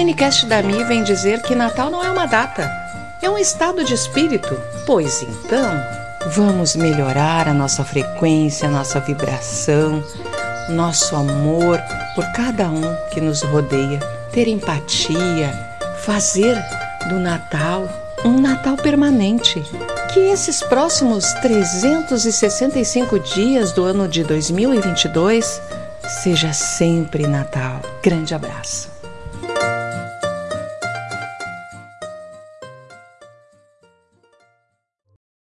minicast da Mi vem dizer que Natal não é uma data, é um estado de espírito. Pois então, vamos melhorar a nossa frequência, a nossa vibração, nosso amor por cada um que nos rodeia, ter empatia, fazer do Natal um Natal permanente. Que esses próximos 365 dias do ano de 2022 seja sempre Natal. Grande abraço.